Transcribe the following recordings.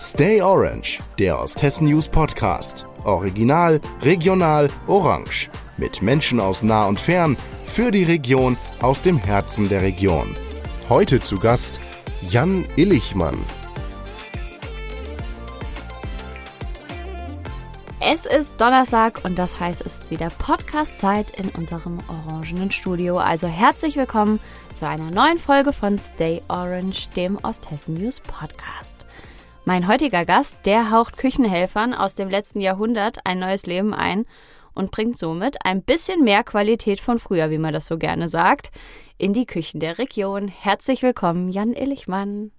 Stay Orange, der Osthessen News Podcast. Original, regional, orange. Mit Menschen aus nah und fern, für die Region, aus dem Herzen der Region. Heute zu Gast Jan Illichmann. Es ist Donnerstag und das heißt, es ist wieder Podcast-Zeit in unserem orangenen Studio. Also herzlich willkommen zu einer neuen Folge von Stay Orange, dem Osthessen News Podcast. Mein heutiger Gast, der haucht Küchenhelfern aus dem letzten Jahrhundert ein neues Leben ein und bringt somit ein bisschen mehr Qualität von früher, wie man das so gerne sagt, in die Küchen der Region. Herzlich willkommen, Jan Illichmann.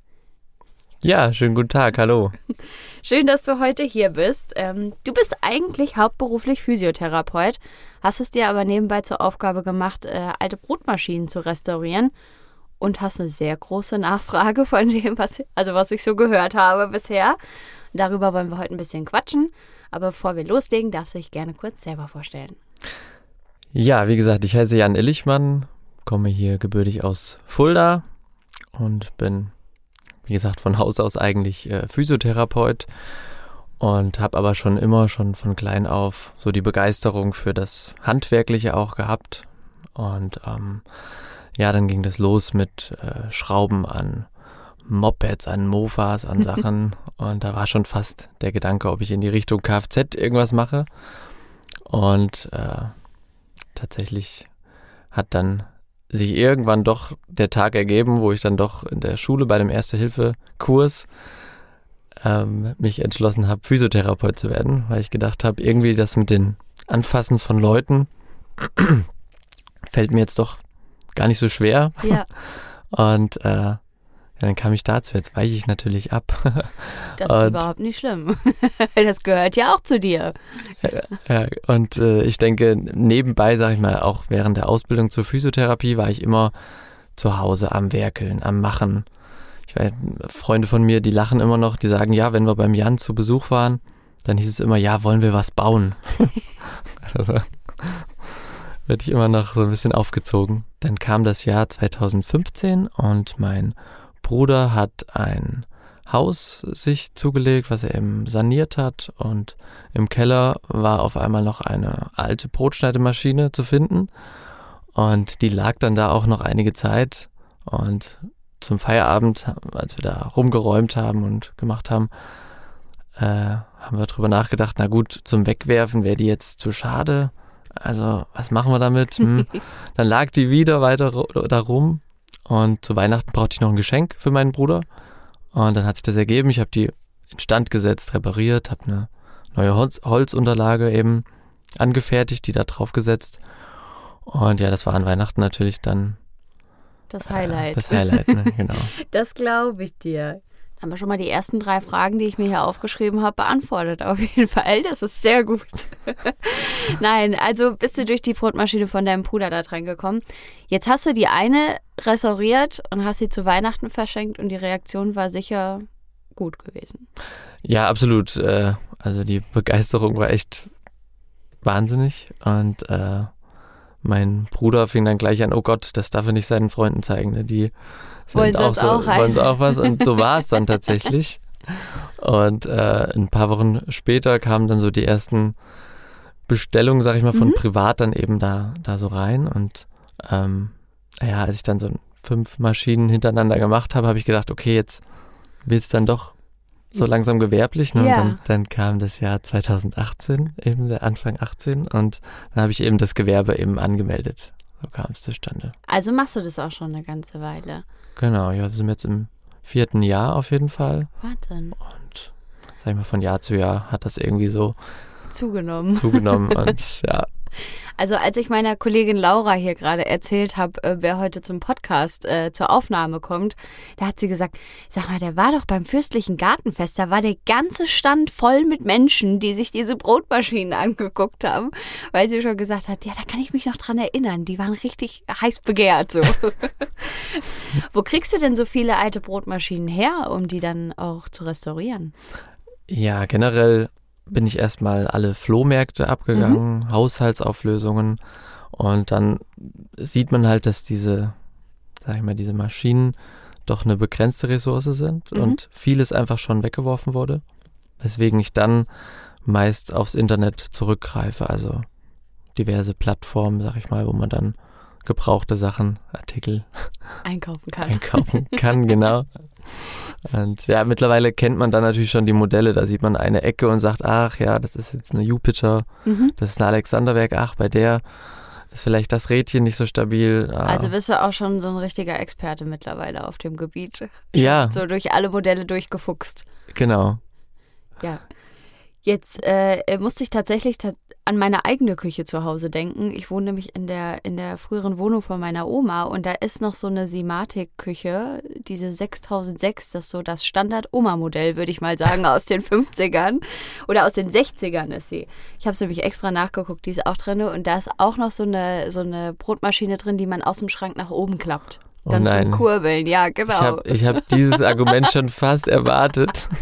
Ja, schönen guten Tag, hallo. Schön, dass du heute hier bist. Ähm, du bist eigentlich hauptberuflich Physiotherapeut, hast es dir aber nebenbei zur Aufgabe gemacht, äh, alte Brotmaschinen zu restaurieren und hast eine sehr große Nachfrage von dem, was, also was ich so gehört habe bisher. Darüber wollen wir heute ein bisschen quatschen. Aber bevor wir loslegen, darfst du dich gerne kurz selber vorstellen. Ja, wie gesagt, ich heiße Jan Illichmann, komme hier gebürtig aus Fulda und bin, wie gesagt, von Haus aus eigentlich äh, Physiotherapeut und habe aber schon immer, schon von klein auf, so die Begeisterung für das Handwerkliche auch gehabt. Und ähm, ja, dann ging das los mit äh, Schrauben an Mopeds, an Mofas, an Sachen. und da war schon fast der Gedanke, ob ich in die Richtung Kfz irgendwas mache. Und äh, tatsächlich hat dann sich irgendwann doch der Tag ergeben, wo ich dann doch in der Schule bei dem Erste-Hilfe-Kurs ähm, mich entschlossen habe, Physiotherapeut zu werden, weil ich gedacht habe, irgendwie das mit den Anfassen von Leuten fällt mir jetzt doch gar nicht so schwer. Ja. Und äh, ja, dann kam ich dazu. Jetzt weiche ich natürlich ab. Das ist überhaupt nicht schlimm. Das gehört ja auch zu dir. Ja, und äh, ich denke, nebenbei, sage ich mal, auch während der Ausbildung zur Physiotherapie war ich immer zu Hause am Werkeln, am Machen. Ich weiß, Freunde von mir, die lachen immer noch, die sagen, ja, wenn wir beim Jan zu Besuch waren, dann hieß es immer, ja, wollen wir was bauen? also, werde ich immer noch so ein bisschen aufgezogen. Dann kam das Jahr 2015 und mein Bruder hat ein Haus sich zugelegt, was er eben saniert hat. Und im Keller war auf einmal noch eine alte Brotschneidemaschine zu finden. Und die lag dann da auch noch einige Zeit. Und zum Feierabend, als wir da rumgeräumt haben und gemacht haben, äh, haben wir drüber nachgedacht, na gut, zum Wegwerfen wäre die jetzt zu schade also was machen wir damit? Hm. Dann lag die wieder weiter da rum und zu Weihnachten brauchte ich noch ein Geschenk für meinen Bruder und dann hat sich das ergeben. Ich habe die instand gesetzt, repariert, habe eine neue Holz Holzunterlage eben angefertigt, die da drauf gesetzt und ja, das war an Weihnachten natürlich dann das Highlight. Äh, das Highlight, ne? genau. Das glaube ich dir haben wir schon mal die ersten drei Fragen, die ich mir hier aufgeschrieben habe, beantwortet. Auf jeden Fall. Das ist sehr gut. Nein, also bist du durch die Brotmaschine von deinem Bruder da dran gekommen. Jetzt hast du die eine restauriert und hast sie zu Weihnachten verschenkt und die Reaktion war sicher gut gewesen. Ja, absolut. Äh, also die Begeisterung war echt wahnsinnig und äh, mein Bruder fing dann gleich an, oh Gott, das darf er nicht seinen Freunden zeigen. Ne? Die wollen sie auch, so, auch wollen sie auch was und so war es dann tatsächlich. Und äh, ein paar Wochen später kamen dann so die ersten Bestellungen, sag ich mal, von mhm. privat dann eben da, da so rein. Und ähm, ja, als ich dann so fünf Maschinen hintereinander gemacht habe, habe ich gedacht, okay, jetzt wird es dann doch so langsam gewerblich. Ne? Ja. Und dann, dann, kam das Jahr 2018, eben der Anfang 18, und dann habe ich eben das Gewerbe eben angemeldet. So kam es zustande. Also machst du das auch schon eine ganze Weile. Genau, ja, wir sind jetzt im vierten Jahr auf jeden Fall. Wahnsinn. Und sag ich mal, von Jahr zu Jahr hat das irgendwie so zugenommen. Zugenommen und ja, also als ich meiner Kollegin Laura hier gerade erzählt habe, äh, wer heute zum Podcast äh, zur Aufnahme kommt, da hat sie gesagt, sag mal, der war doch beim fürstlichen Gartenfest, da war der ganze Stand voll mit Menschen, die sich diese Brotmaschinen angeguckt haben, weil sie schon gesagt hat, ja, da kann ich mich noch dran erinnern, die waren richtig heiß begehrt so. Wo kriegst du denn so viele alte Brotmaschinen her, um die dann auch zu restaurieren? Ja, generell bin ich erstmal alle Flohmärkte abgegangen, mhm. Haushaltsauflösungen und dann sieht man halt, dass diese, sag ich mal, diese Maschinen doch eine begrenzte Ressource sind Mhm. und vieles einfach schon weggeworfen wurde. Weswegen ich dann meist aufs Internet zurückgreife, also diverse Plattformen, sag ich mal, wo man dann gebrauchte Sachen, Artikel Einkaufen kann. einkaufen kann, genau. Und ja, mittlerweile kennt man dann natürlich schon die Modelle. Da sieht man eine Ecke und sagt, ach ja, das ist jetzt eine Jupiter, Mhm. das ist eine Alexanderwerk, ach, bei der ist vielleicht das Rädchen nicht so stabil. Ah, Also bist du auch schon so ein richtiger Experte mittlerweile auf dem Gebiet. ja, So durch alle Modelle durchgefuchst. genau. Ja. Jetzt äh, musste ich tatsächlich ta an meine eigene Küche zu Hause denken. Ich wohne nämlich in der, in der früheren Wohnung von meiner Oma und da ist noch so eine Simatic-Küche, diese 6006, das ist so das Standard-Oma-Modell, würde ich mal sagen, aus den 50ern oder aus den 60ern ist sie. Ich habe es nämlich extra nachgeguckt, die ist auch drin und da ist auch noch so eine, so eine Brotmaschine drin, die man aus dem Schrank nach oben klappt. Oh Dann nein. zum Kurbeln, ja, Ich genau. habe ich hab dieses Argument schon fast erwartet.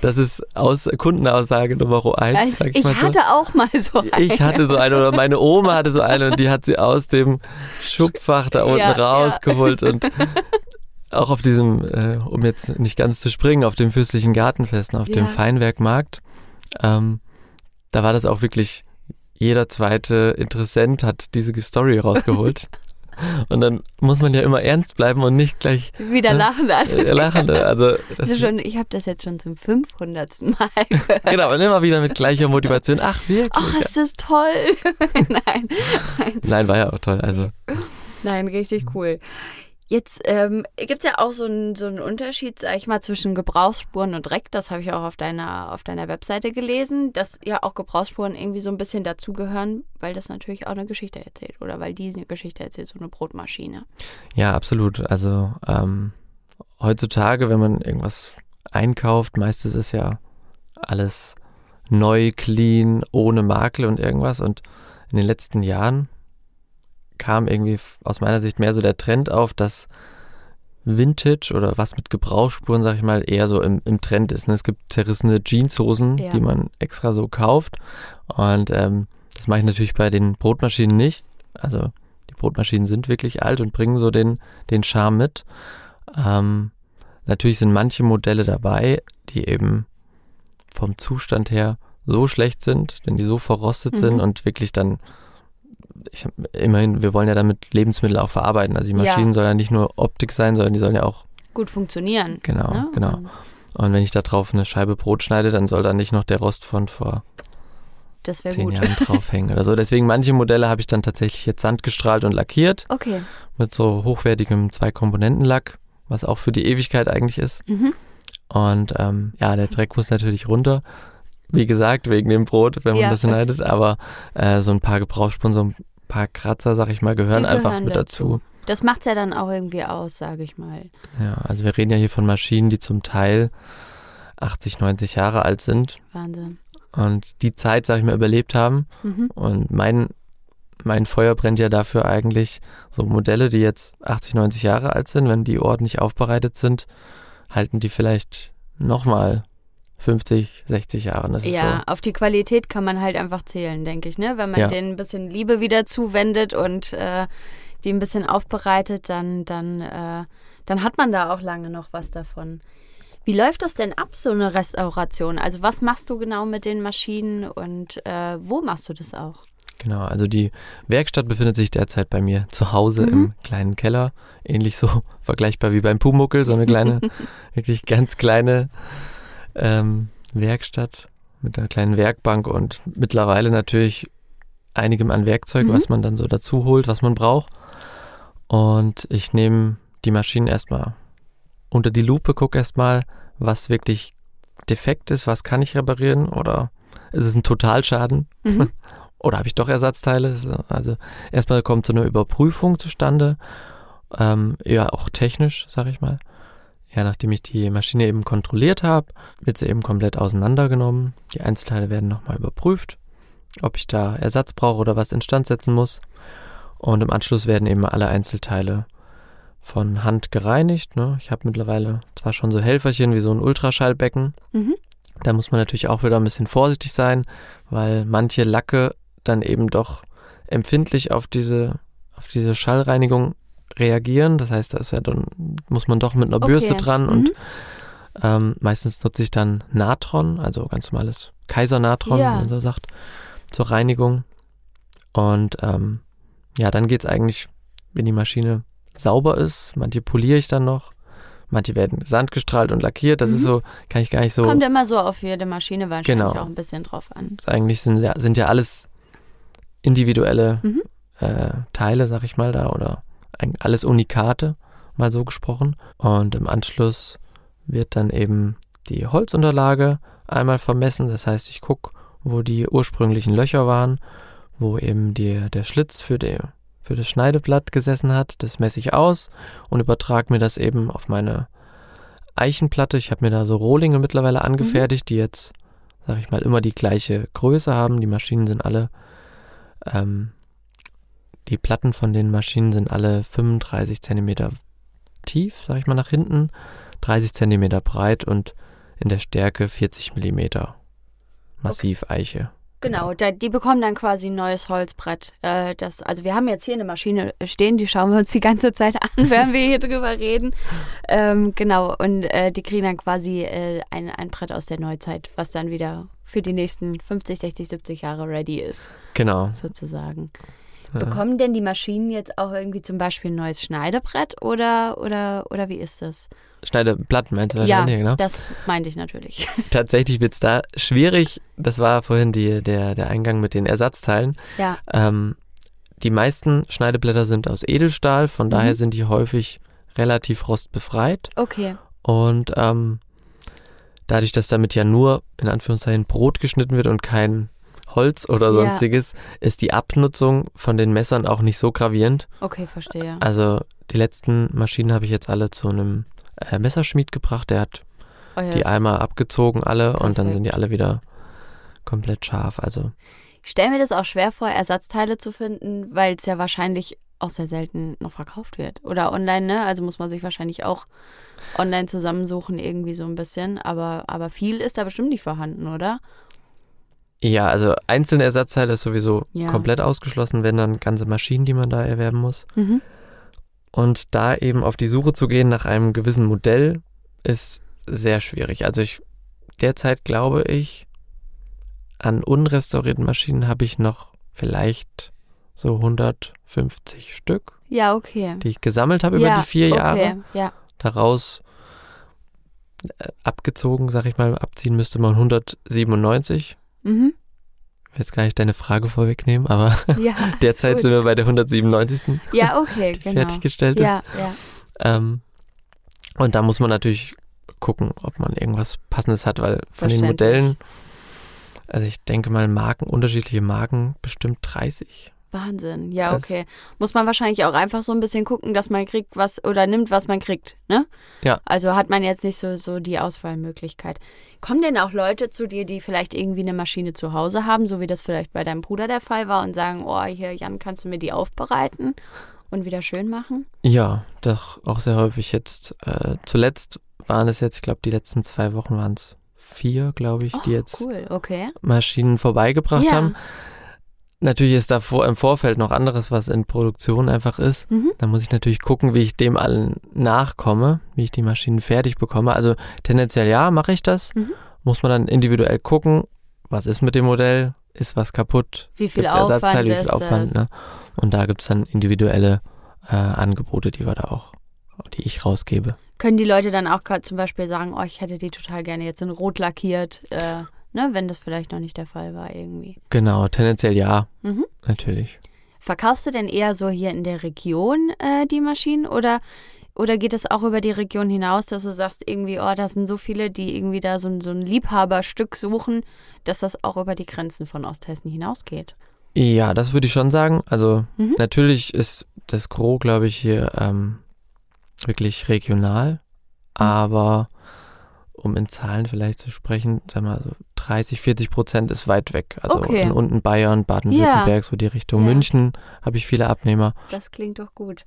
Das ist aus Kundenaussage Nummer eins, Also, ich, ich mal so. hatte auch mal so eine. Ich hatte so eine oder meine Oma hatte so eine und die hat sie aus dem Schubfach da unten Ja, ja. rausgeholt und auch auf diesem, äh, um jetzt nicht ganz zu springen, auf dem fürstlichen Gartenfesten, auf dem Ja. Feinwerkmarkt, ähm, da war das auch wirklich, jeder zweite Interessent hat diese Story rausgeholt. und dann muss man ja immer ernst bleiben und nicht gleich Wieder Ja. lachen. Also, äh, lachen. Also das ist schon, ich habe das jetzt schon zum 500. Mal gehört. genau, und immer wieder mit gleicher Motivation. Ach, wirklich? Ach, ist das toll. nein, Nein, war ja auch toll. Also nein, richtig cool. Jetzt ähm, gibt es ja auch so einen so Unterschied, sag ich mal, zwischen Gebrauchsspuren und Dreck. Das habe ich auch auf deiner, auf deiner Webseite gelesen, dass ja auch Gebrauchsspuren irgendwie so ein bisschen dazugehören, weil das natürlich auch eine Geschichte erzählt oder weil diese eine Geschichte erzählt, so eine Brotmaschine. Ja, absolut. Also ähm, heutzutage, wenn man irgendwas einkauft, meistens ist ja alles neu, clean, ohne Makel und irgendwas. Und in den letzten Jahren kam irgendwie aus meiner Sicht mehr so der Trend auf, dass Vintage oder was mit Gebrauchsspuren, sag ich mal, eher so im, im Trend ist. Ne? Es gibt zerrissene Jeanshosen, Ja. die man extra so kauft. Und ähm, das mache ich natürlich bei den Brotmaschinen nicht. Also die Brotmaschinen sind wirklich alt und bringen so den, den Charme mit. Ähm, natürlich sind manche Modelle dabei, die eben vom Zustand her so schlecht sind, denn die so verrostet Mhm. sind und wirklich dann, ich, immerhin, wir wollen ja damit Lebensmittel auch verarbeiten. Also die Ja. Maschinen sollen ja nicht nur Optik sein, sondern die sollen ja auch, Gut funktionieren. genau, ne? genau. Und wenn ich da drauf eine Scheibe Brot schneide, dann soll da nicht noch der Rost von vor Das wäre zehn gut. Jahren draufhängen oder so. Deswegen manche Modelle habe ich dann tatsächlich jetzt sandgestrahlt und lackiert Okay. mit so hochwertigem Zwei-Komponenten-Lack, was auch für die Ewigkeit eigentlich ist. Mhm. Und ähm, ja, der Dreck muss natürlich runter. Wie gesagt, wegen dem Brot, wenn man Ja. das schneidet. Aber äh, so ein paar Gebrauchsspuren, so ein paar Kratzer, sag ich mal, gehören Die einfach gehören mit dazu. dazu. Das macht's ja dann auch irgendwie aus, sage ich mal. Ja, also wir reden ja hier von Maschinen, die zum Teil 80, 90 Jahre alt sind Wahnsinn. und die Zeit, sag ich mal, überlebt haben. Mhm. Und mein, mein Feuer brennt ja dafür eigentlich so Modelle, die jetzt 80, 90 Jahre alt sind, wenn die ordentlich aufbereitet sind, halten die vielleicht nochmal 50, 60 Jahre. Und Das ist Ja, so. auf die Qualität kann man halt einfach zählen, denke ich, ne? Wenn man Ja. denen ein bisschen Liebe wieder zuwendet und äh, die ein bisschen aufbereitet, dann, dann, äh, dann hat man da auch lange noch was davon. Wie läuft das denn ab, so eine Restauration? Also was machst du genau mit den Maschinen und äh, wo machst du das auch? Genau, also die Werkstatt befindet sich derzeit bei mir zu Hause Mhm. im kleinen Keller. Ähnlich so vergleichbar wie beim Pumuckel, so eine kleine, wirklich ganz kleine ähm, Werkstatt mit einer kleinen Werkbank und mittlerweile natürlich einigem an Werkzeug, Mhm. was man dann so dazu holt, was man braucht. Und ich nehme die Maschinen erstmal unter die Lupe, gucke erstmal, was wirklich defekt ist, was kann ich reparieren oder ist es ein Totalschaden Mhm. oder habe ich doch Ersatzteile? So, Also erstmal kommt so eine Überprüfung zustande, ähm, ja auch technisch, sag ich mal. Ja, nachdem ich die Maschine eben kontrolliert habe, wird sie eben komplett auseinandergenommen. Die Einzelteile werden nochmal überprüft, ob ich da Ersatz brauche oder was instand setzen muss. Und im Anschluss werden eben alle Einzelteile von Hand gereinigt. Ne? Ich habe mittlerweile zwar schon so Helferchen wie so ein Ultraschallbecken, Mhm. da muss man natürlich auch wieder ein bisschen vorsichtig sein, weil manche Lacke dann eben doch empfindlich auf diese, auf diese Schallreinigung reagieren. Das heißt, da ist ja dann, muss man doch mit einer Okay. Bürste dran und Mhm. ähm, meistens nutze ich dann Natron, also ganz normales Kaisernatron, Ja. wie man so sagt, zur Reinigung. Und ähm, ja, dann geht's eigentlich, wenn die Maschine sauber ist. Manche poliere ich dann noch. Manche werden sandgestrahlt und lackiert. Das Mhm. ist so, kann ich gar nicht so. Kommt immer so auf jede Maschine wahrscheinlich Genau. auch ein bisschen drauf an. eigentlich sind ja, sind ja alles individuelle Mhm. äh, Teile, sag ich mal da, oder alles Unikate, mal so gesprochen. Und im Anschluss wird dann eben die Holzunterlage einmal vermessen. Das heißt, ich gucke, wo die ursprünglichen Löcher waren, wo eben die, der Schlitz für, die, für das Schneideblatt gesessen hat. Das messe ich aus und übertrage mir das eben auf meine Eichenplatte. Ich habe mir da so Rohlinge mittlerweile angefertigt, die jetzt, sag ich mal, immer die gleiche Größe haben. Die Maschinen sind alle, ähm, die Platten von den Maschinen sind alle 35 Zentimeter tief, sag ich mal, nach hinten, 30 Zentimeter breit und in der Stärke 40 Millimeter. Massiv Eiche. Genau, da, die bekommen dann quasi ein neues Holzbrett. Äh, das, also wir haben jetzt hier eine Maschine stehen, die schauen wir uns die ganze Zeit an, während wir hier drüber reden. Ähm, genau, und äh, die kriegen dann quasi äh, ein, ein Brett aus der Neuzeit, was dann wieder für die nächsten 50, 60, 70 Jahre ready ist, Genau. sozusagen. Ja. Bekommen denn die Maschinen jetzt auch irgendwie zum Beispiel ein neues Schneidebrett oder, oder, oder wie ist das? Schneideblatt meinst du ja, wahrscheinlich, genau. das meinte ich natürlich. Tatsächlich wird's da schwierig. Das war vorhin die, der, der Eingang mit den Ersatzteilen. ja, Ähm, die meisten Schneideblätter sind aus Edelstahl, von Mhm. daher sind die häufig relativ rostbefreit. okay. Und ähm, dadurch, dass damit ja nur in Anführungszeichen Brot geschnitten wird und kein Holz oder Ja. sonstiges, ist die Abnutzung von den Messern auch nicht so gravierend. Okay, verstehe. Also die letzten Maschinen habe ich jetzt alle zu einem äh, Messerschmied gebracht. Der hat Oh ja, die einmal abgezogen alle und dann Perfekt. sind die alle wieder komplett scharf. Also Ich stelle mir das auch schwer vor, Ersatzteile zu finden, weil es ja wahrscheinlich auch sehr selten noch verkauft wird. Oder online, ne? Also muss man sich wahrscheinlich auch online zusammensuchen, irgendwie so ein bisschen. Aber, aber viel ist da bestimmt nicht vorhanden, oder? Ja, also einzelne Ersatzteile ist sowieso Ja. komplett ausgeschlossen, wenn dann ganze Maschinen, die man da erwerben muss. Mhm. Und da eben auf die Suche zu gehen nach einem gewissen Modell ist sehr schwierig. Also ich derzeit glaube ich, an unrestaurierten Maschinen habe ich noch vielleicht so 150 Stück, Ja, okay. die ich gesammelt habe ja, über die vier Jahre. Okay, ja. Daraus äh, abgezogen, sag ich mal, abziehen müsste man 197. Mhm. Ich will jetzt gar nicht deine Frage vorwegnehmen, aber Ja, derzeit sind wir bei der 197. Ja, okay, die genau. fertiggestellt ist. Ja, ja. Ähm, und da muss man natürlich gucken, ob man irgendwas Passendes hat, weil von den. Modellen, also ich denke mal Marken, unterschiedliche Marken, bestimmt 30. Wahnsinn. Ja, Das- okay. Muss man wahrscheinlich auch einfach so ein bisschen gucken, dass man kriegt, was oder nimmt, was man kriegt, ne? Ja. Also hat man jetzt nicht so, so die Auswahlmöglichkeit. Kommen denn auch Leute zu dir, die vielleicht irgendwie eine Maschine zu Hause haben, so wie das vielleicht bei deinem Bruder der Fall war und sagen, oh, hier, Jan, kannst du mir die aufbereiten und wieder schön machen? Ja, doch auch sehr häufig jetzt. Äh, zuletzt waren es jetzt, ich glaube, die letzten zwei Wochen waren es vier, glaube ich, die jetzt Oh, cool, okay. Maschinen vorbeigebracht ja. haben. Natürlich ist da vor, im Vorfeld noch anderes, was in Produktion einfach ist. Mhm. Da muss ich natürlich gucken, wie ich dem allen nachkomme, wie ich die Maschinen fertig bekomme. Also tendenziell ja, mache ich das. Mhm. Muss man dann individuell gucken, was ist mit dem Modell, ist was kaputt, Wie viel gibt's Aufwand Ersatzteile, wie viel Aufwand. es? Ne? Und da gibt's dann individuelle äh, Angebote, die wir da auch, die ich rausgebe. Können die Leute dann auch gerade zum Beispiel sagen, oh, ich hätte die total gerne jetzt in Rot lackiert, äh, ne, wenn das vielleicht noch nicht der Fall war irgendwie. Genau, tendenziell ja, Mhm. natürlich. Verkaufst du denn eher so hier in der Region äh, die Maschinen oder, oder geht es auch über die Region hinaus, dass du sagst, irgendwie, oh, da sind so viele, die irgendwie da so, ein- so ein Liebhaberstück suchen, dass das auch über die Grenzen von Osthessen hinausgeht? Ja, das würde ich schon sagen. Also Mhm. natürlich ist das Gros, glaube ich, hier ähm, wirklich regional, aber um in Zahlen vielleicht zu sprechen, sag mal so 30, 40 Prozent ist weit weg. Also Okay. in unten Bayern, Baden-Württemberg, so die Richtung Ja. München habe ich viele Abnehmer. Das klingt doch gut.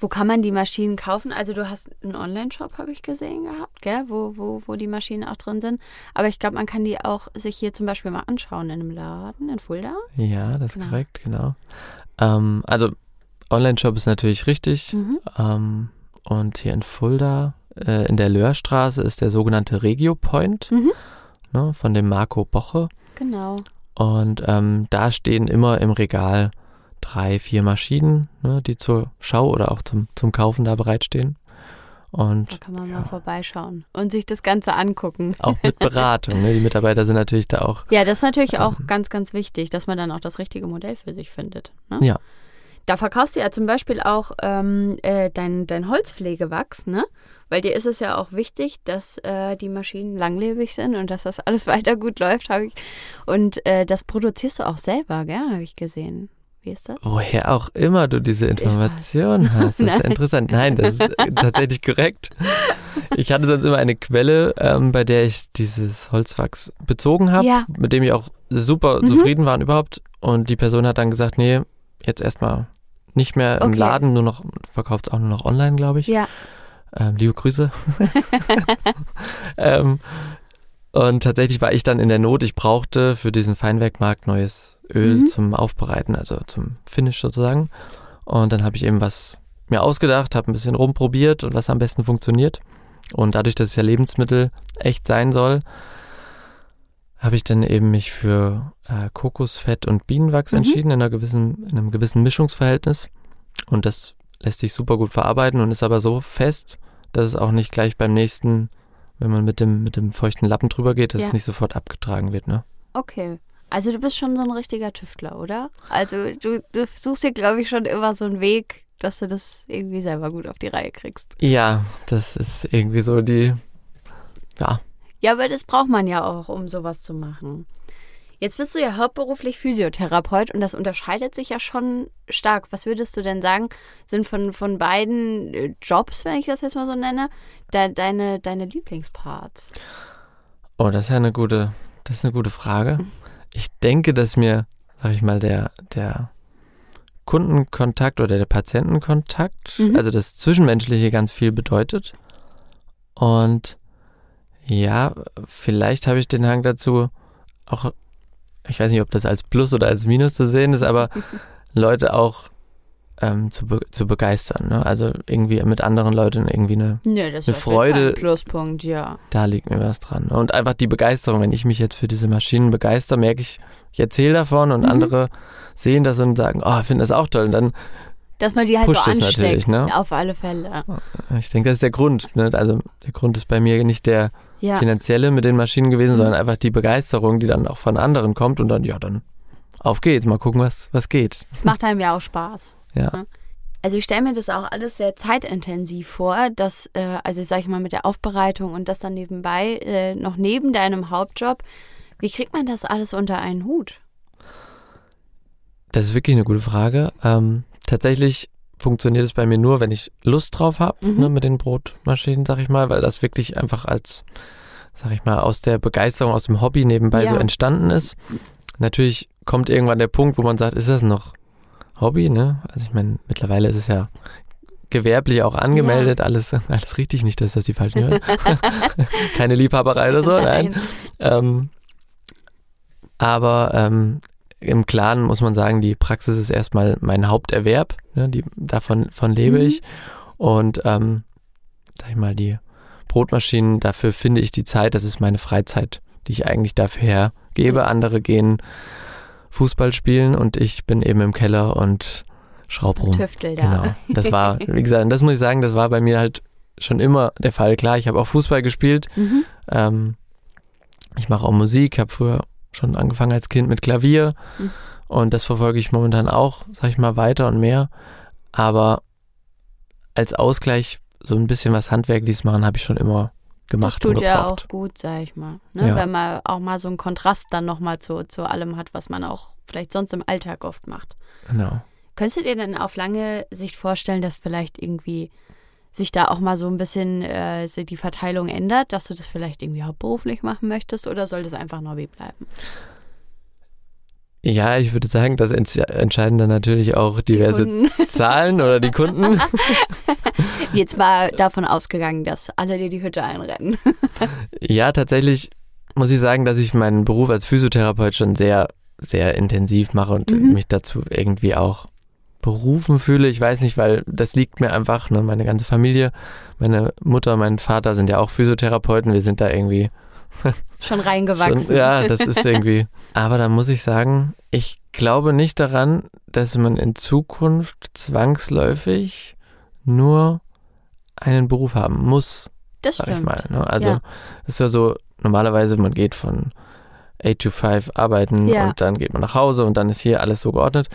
Wo kann man die Maschinen kaufen? Also du hast einen Online-Shop, habe ich gesehen gehabt, gell? Wo, wo, wo die Maschinen auch drin sind. Aber ich glaube, man kann die auch sich hier zum Beispiel mal anschauen in einem Laden in Fulda. Ja, das ist Genau. korrekt, genau. Ähm, also Online-Shop ist natürlich richtig. Mhm. Ähm, und hier in Fulda, äh, in der Löhrstraße, ist der sogenannte Regio Point Mhm. ne, von dem Marco Boche. Genau. Und ähm, da stehen immer im Regal drei, vier Maschinen, ne, die zur Schau oder auch zum, zum Kaufen da bereitstehen. Da Und kann man Ja. mal vorbeischauen und sich das Ganze angucken. auch mit Beratung. ne? Die Mitarbeiter sind natürlich da auch. Ja, das ist natürlich auch Ähm. ganz, ganz wichtig, dass man dann auch das richtige Modell für sich findet. Ne? Ja. Da verkaufst du ja zum Beispiel auch ähm, äh, dein, dein Holzpflegewachs, ne? Weil dir ist es ja auch wichtig, dass äh, die Maschinen langlebig sind und dass das alles weiter gut läuft, habe ich. Und äh, das produzierst du auch selber, gell? Habe ich gesehen. Wie ist das? Woher auch immer du diese Information hast. Das ist interessant. Nein, das ist äh, tatsächlich korrekt. Ich hatte sonst immer eine Quelle, ähm, bei der ich dieses Holzwachs bezogen habe, Ja. mit dem ich auch super Mhm. zufrieden war und überhaupt. Und die Person hat dann gesagt, nee, jetzt erstmal nicht mehr im Okay. Laden, nur noch, verkauft es auch nur noch online, glaube ich. Ja. Ähm, liebe Grüße. ähm, und tatsächlich war ich dann in der Not. Ich brauchte für diesen Feinwerkmarkt neues Öl Mhm. zum Aufbereiten, also zum Finish sozusagen. Und dann habe ich eben was mir ausgedacht, habe ein bisschen rumprobiert und was am besten funktioniert. Und dadurch, dass es ja Lebensmittel echt sein soll, habe ich dann eben mich für äh, Kokosfett und Bienenwachs Mhm. entschieden in, einer gewissen, in einem gewissen Mischungsverhältnis. Und das lässt sich super gut verarbeiten und ist aber so fest, dass es auch nicht gleich beim nächsten, wenn man mit dem, mit dem feuchten Lappen drüber geht, dass Ja. es nicht sofort abgetragen wird. Ne? Okay. Also du bist schon so ein richtiger Tüftler, oder? Also du, du suchst dir, glaube ich, schon immer so einen Weg, dass du das irgendwie selber gut auf die Reihe kriegst. Ja, das ist irgendwie so die, ja, Ja, aber das braucht man ja auch, um sowas zu machen. Jetzt bist du ja hauptberuflich Physiotherapeut und das unterscheidet sich ja schon stark. Was würdest du denn sagen, sind von, von beiden äh, Jobs, wenn ich das jetzt mal so nenne, de, deine, deine Lieblingsparts? Oh, das ist ja eine gute, das ist eine gute Frage. Ich denke, dass mir, sag ich mal, der, der Kundenkontakt oder der Patientenkontakt, Mhm. also das Zwischenmenschliche ganz viel bedeutet. Und ja, vielleicht habe ich den Hang dazu, auch, ich weiß nicht, ob das als Plus oder als Minus zu sehen ist, aber Leute auch ähm, zu, be zu begeistern. Ne? Also irgendwie mit anderen Leuten irgendwie eine Nö, das Eine Freude- ein Pluspunkt, ja. da liegt mir was dran. Und einfach die Begeisterung, wenn ich mich jetzt für diese Maschinen begeister, merke ich, ich erzähle davon und Mhm. andere sehen das und sagen, oh, finden das auch toll. Und dann, Dass man die halt Pusht so es natürlich, ansteckt. ne? Auf alle Fälle. ich denke, das ist der Grund. Ne? Also der Grund ist bei mir nicht der Ja. finanzielle mit den Maschinen gewesen, Mhm. sondern einfach die Begeisterung, die dann auch von anderen kommt und dann, ja, dann auf geht's, mal gucken, was, was geht. Es macht einem ja auch Spaß. Ja. Also ich stelle mir das auch alles sehr zeitintensiv vor, dass, äh, also sag ich mal, mit der Aufbereitung und das dann nebenbei, äh, noch neben deinem Hauptjob, wie kriegt man das alles unter einen Hut? Das ist wirklich eine gute Frage. Ähm, tatsächlich funktioniert es bei mir nur, wenn ich Lust drauf habe, Mhm. ne, mit den Brotmaschinen, sag ich mal, weil das wirklich einfach als, sag ich mal, aus der Begeisterung, aus dem Hobby nebenbei Ja. so entstanden ist. Natürlich kommt irgendwann der Punkt, wo man sagt, ist das noch Hobby, ne? Also ich meine, mittlerweile ist es ja gewerblich auch angemeldet, alles, alles richtig, nicht, dass das die falschen hören. Keine Liebhaberei oder so, nein. Ähm, aber ähm, im Klaren muss man sagen, die Praxis ist erstmal mein Haupterwerb. Ne? Die, davon von lebe Mhm. ich. Und ähm, sag ich mal, die Brotmaschinen, dafür finde ich die Zeit, das ist meine Freizeit, die ich eigentlich dafür hergebe. Mhm. Andere gehen Fußball spielen und ich bin eben im Keller und schraub rum. Tüftel da. Genau. Das war, wie gesagt, das muss ich sagen, das war bei mir halt schon immer der Fall. Klar, ich habe auch Fußball gespielt. Mhm. Ähm, ich mache auch Musik, habe früher schon angefangen als Kind mit Klavier Mhm. und das verfolge ich momentan auch, sag ich mal, weiter und mehr. Aber als Ausgleich so ein bisschen was Handwerkliches machen, habe ich schon immer Das gemacht tut und ja auch gut, sag ich mal. Ne? Ja. Wenn man auch mal so einen Kontrast dann nochmal zu, zu allem hat, was man auch vielleicht sonst im Alltag oft macht. Genau. Könntest du dir denn auf lange Sicht vorstellen, dass vielleicht irgendwie sich da auch mal so ein bisschen äh, die Verteilung ändert, dass du das vielleicht irgendwie hauptberuflich machen möchtest oder soll das einfach ein Hobby bleiben? Ja, ich würde sagen, das ents- entscheiden dann natürlich auch diverse. Zahlen oder die Kunden. Jetzt mal davon ausgegangen, dass alle dir die Hütte einrennen. Ja, tatsächlich muss ich sagen, dass ich meinen Beruf als Physiotherapeut schon sehr, sehr intensiv mache und Mhm. mich dazu irgendwie auch berufen fühle. Ich weiß nicht, weil das liegt mir einfach, ne, meine ganze Familie, meine Mutter, mein Vater sind ja auch Physiotherapeuten. Wir sind da irgendwie schon reingewachsen. Schon, ja, das ist irgendwie. Aber da muss ich sagen, ich glaube nicht daran, dass man in Zukunft zwangsläufig nur einen Beruf haben muss. Das stimmt. Ich mal, ne? Also es ist ja so, normalerweise man geht von 8 to 5 arbeiten ja. und dann geht man nach Hause und dann ist hier alles so geordnet.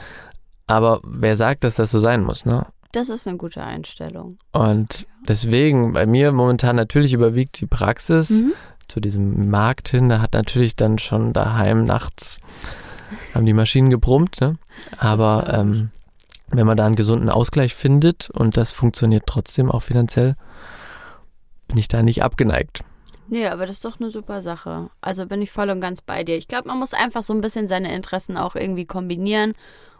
Aber wer sagt, dass das so sein muss, ne? Das ist eine gute Einstellung. Und deswegen, bei mir momentan natürlich überwiegt die Praxis mhm. zu diesem Markt hin. Da hat natürlich dann schon daheim nachts haben die Maschinen gebrummt, ne? Aber ähm, wenn man da einen gesunden Ausgleich findet und das funktioniert trotzdem auch finanziell, bin ich da nicht abgeneigt. Nee, aber das ist doch eine super Sache. Also bin ich voll und ganz bei dir. Ich glaube, man muss einfach so ein bisschen seine Interessen auch irgendwie kombinieren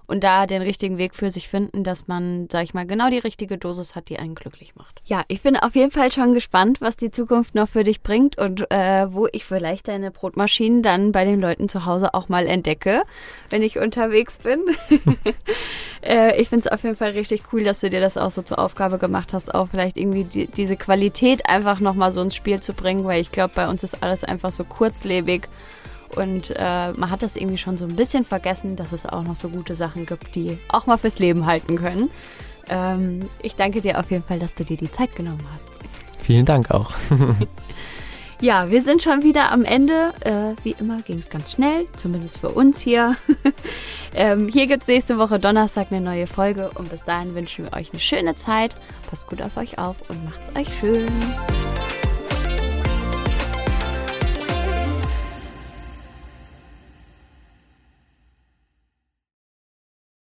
und da den richtigen Weg für sich finden, dass man, sag ich mal, genau die richtige Dosis hat, die einen glücklich macht. Ja, ich bin auf jeden Fall schon gespannt, was die Zukunft noch für dich bringt und äh, wo ich vielleicht deine Brotmaschinen dann bei den Leuten zu Hause auch mal entdecke, wenn ich unterwegs bin. äh, ich finde es auf jeden Fall richtig cool, dass du dir das auch so zur Aufgabe gemacht hast, auch vielleicht irgendwie die, diese Qualität einfach nochmal so ins Spiel zu bringen, weil ich glaube, bei uns ist alles einfach so kurzlebig und äh, man hat das irgendwie schon so ein bisschen vergessen, dass es auch noch so gute Sachen gibt, die auch mal fürs Leben halten können. Ähm, ich danke dir auf jeden Fall, dass du dir die Zeit genommen hast. Vielen Dank auch. ja, wir sind schon wieder am Ende. Äh, wie immer ging es ganz schnell, zumindest für uns hier. ähm, hier gibt es nächste Woche Donnerstag eine neue Folge und bis dahin wünschen wir euch eine schöne Zeit. Passt gut auf euch auf und macht's euch schön.